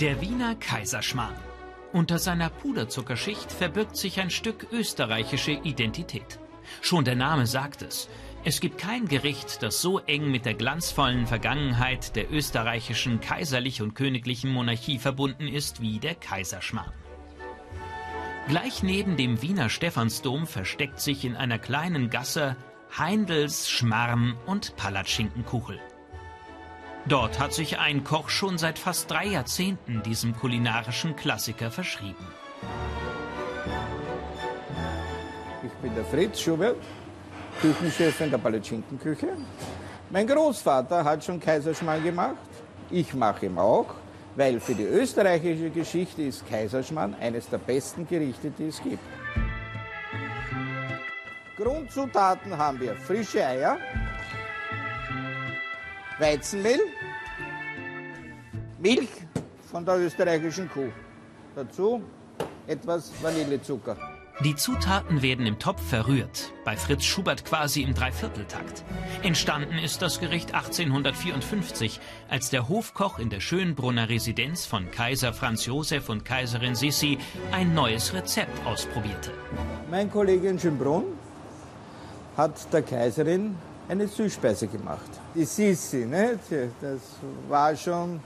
Der Wiener Kaiserschmarrn. Unter seiner Puderzuckerschicht verbirgt sich ein Stück österreichische Identität. Schon der Name sagt es. Es gibt kein Gericht, das so eng mit der glanzvollen Vergangenheit der österreichischen kaiserlich und königlichen Monarchie verbunden ist wie der Kaiserschmarrn. Gleich neben dem Wiener Stephansdom versteckt sich in einer kleinen Gasse Heindels Schmarrn und Palatschinkenkuchel. Dort hat sich ein Koch schon seit fast drei Jahrzehnten diesem kulinarischen Klassiker verschrieben. Ich bin der Fritz Schubert, Küchenchef in der Palatschinkenküche. Mein Großvater hat schon Kaiserschmarrn gemacht. Ich mache ihn auch, weil für die österreichische Geschichte ist Kaiserschmarrn eines der besten Gerichte, die es gibt. Grundzutaten haben wir frische Eier, Weizenmehl, Milch von der österreichischen Kuh. Dazu etwas Vanillezucker. Die Zutaten werden im Topf verrührt, bei Fritz Schubert quasi im Dreivierteltakt. Entstanden ist das Gericht 1854, als der Hofkoch in der Schönbrunner Residenz von Kaiser Franz Josef und Kaiserin Sissi ein neues Rezept ausprobierte. Mein Kollege in Schönbrunn hat der Kaiserin eine Süßspeise gemacht. Die Sissi, ne? das war schon,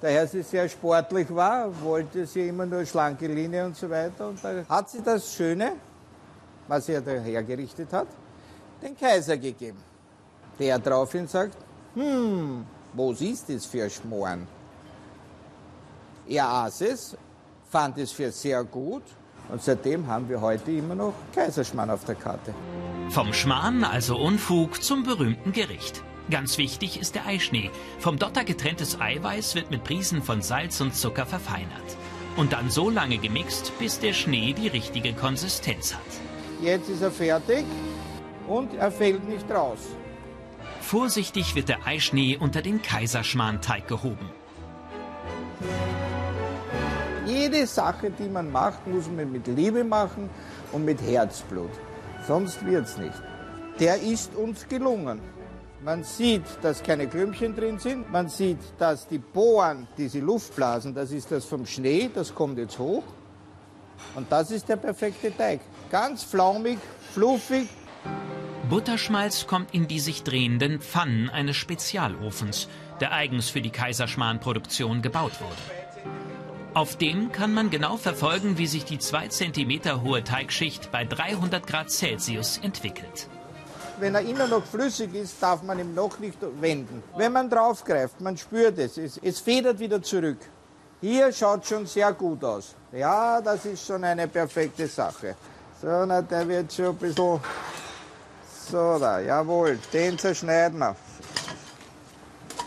daher sie sehr sportlich war, wollte sie immer nur schlanke Linie und so weiter. Und da hat sie das Schöne, was sie da hergerichtet hat, den Kaiser gegeben. Der daraufhin sagt, hm, was ist das für Schmoren? Er aß es, fand es für sehr gut und seitdem haben wir heute immer noch Kaiserschmarrn auf der Karte. Vom Schmarrn, also Unfug, zum berühmten Gericht. Ganz wichtig ist der Eischnee. Vom Dotter getrenntes Eiweiß wird mit Prisen von Salz und Zucker verfeinert. Und dann so lange gemixt, bis der Schnee die richtige Konsistenz hat. Jetzt ist er fertig und er fällt nicht raus. Vorsichtig wird der Eischnee unter den Kaiserschmarnteig gehoben. Jede Sache, die man macht, muss man mit Liebe machen und mit Herzblut. Sonst wird's nicht. Der ist uns gelungen. Man sieht, dass keine Klümpchen drin sind. Man sieht, dass die Bohren, diese Luftblasen, das ist das vom Schnee, das kommt jetzt hoch. Und das ist der perfekte Teig. Ganz flaumig, fluffig. Butterschmalz kommt in die sich drehenden Pfannen eines Spezialofens, der eigens für die Kaiserschmarrn-Produktion gebaut wurde. Auf dem kann man genau verfolgen, wie sich die 2 cm hohe Teigschicht bei 300 Grad Celsius entwickelt. Wenn er immer noch flüssig ist, darf man ihn noch nicht wenden. Wenn man draufgreift, man spürt es, es, es federt wieder zurück. Hier schaut schon sehr gut aus. Ja, das ist schon eine perfekte Sache. So, na, der wird schon ein bisschen... So, da, jawohl, den zerschneiden wir.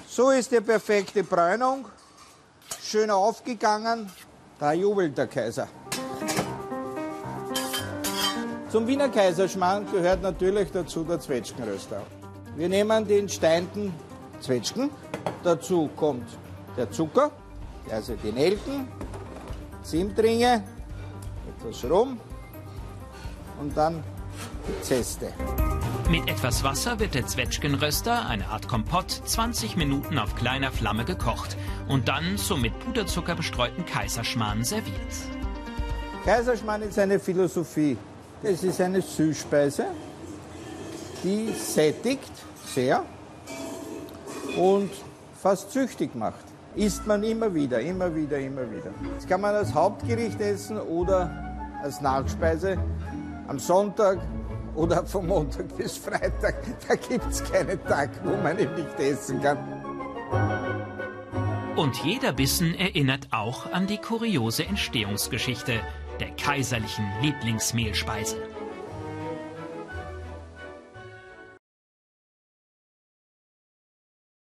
So ist die perfekte Bräunung schön aufgegangen. Da jubelt der Kaiser. Zum Wiener Kaiserschmarrn gehört natürlich dazu der Zwetschgenröster. Wir nehmen den steinten Zwetschgen. Dazu kommt der Zucker, also die Nelken, Zimtringe, etwas Rum und dann die Zeste. Mit etwas Wasser wird der Zwetschgenröster, eine Art Kompott, 20 Minuten auf kleiner Flamme gekocht und dann zum mit Puderzucker bestreuten Kaiserschmarrn serviert. Kaiserschmarrn ist eine Philosophie. Es ist eine Süßspeise, die sättigt sehr und fast süchtig macht. Isst man immer wieder, immer wieder, immer wieder. Das kann man als Hauptgericht essen oder als Nachspeise am Sonntag oder vom Montag bis Freitag. Da gibt es keinen Tag, wo man ihn nicht essen kann. Und jeder Bissen erinnert auch an die kuriose Entstehungsgeschichte der kaiserlichen Lieblingsmehlspeise.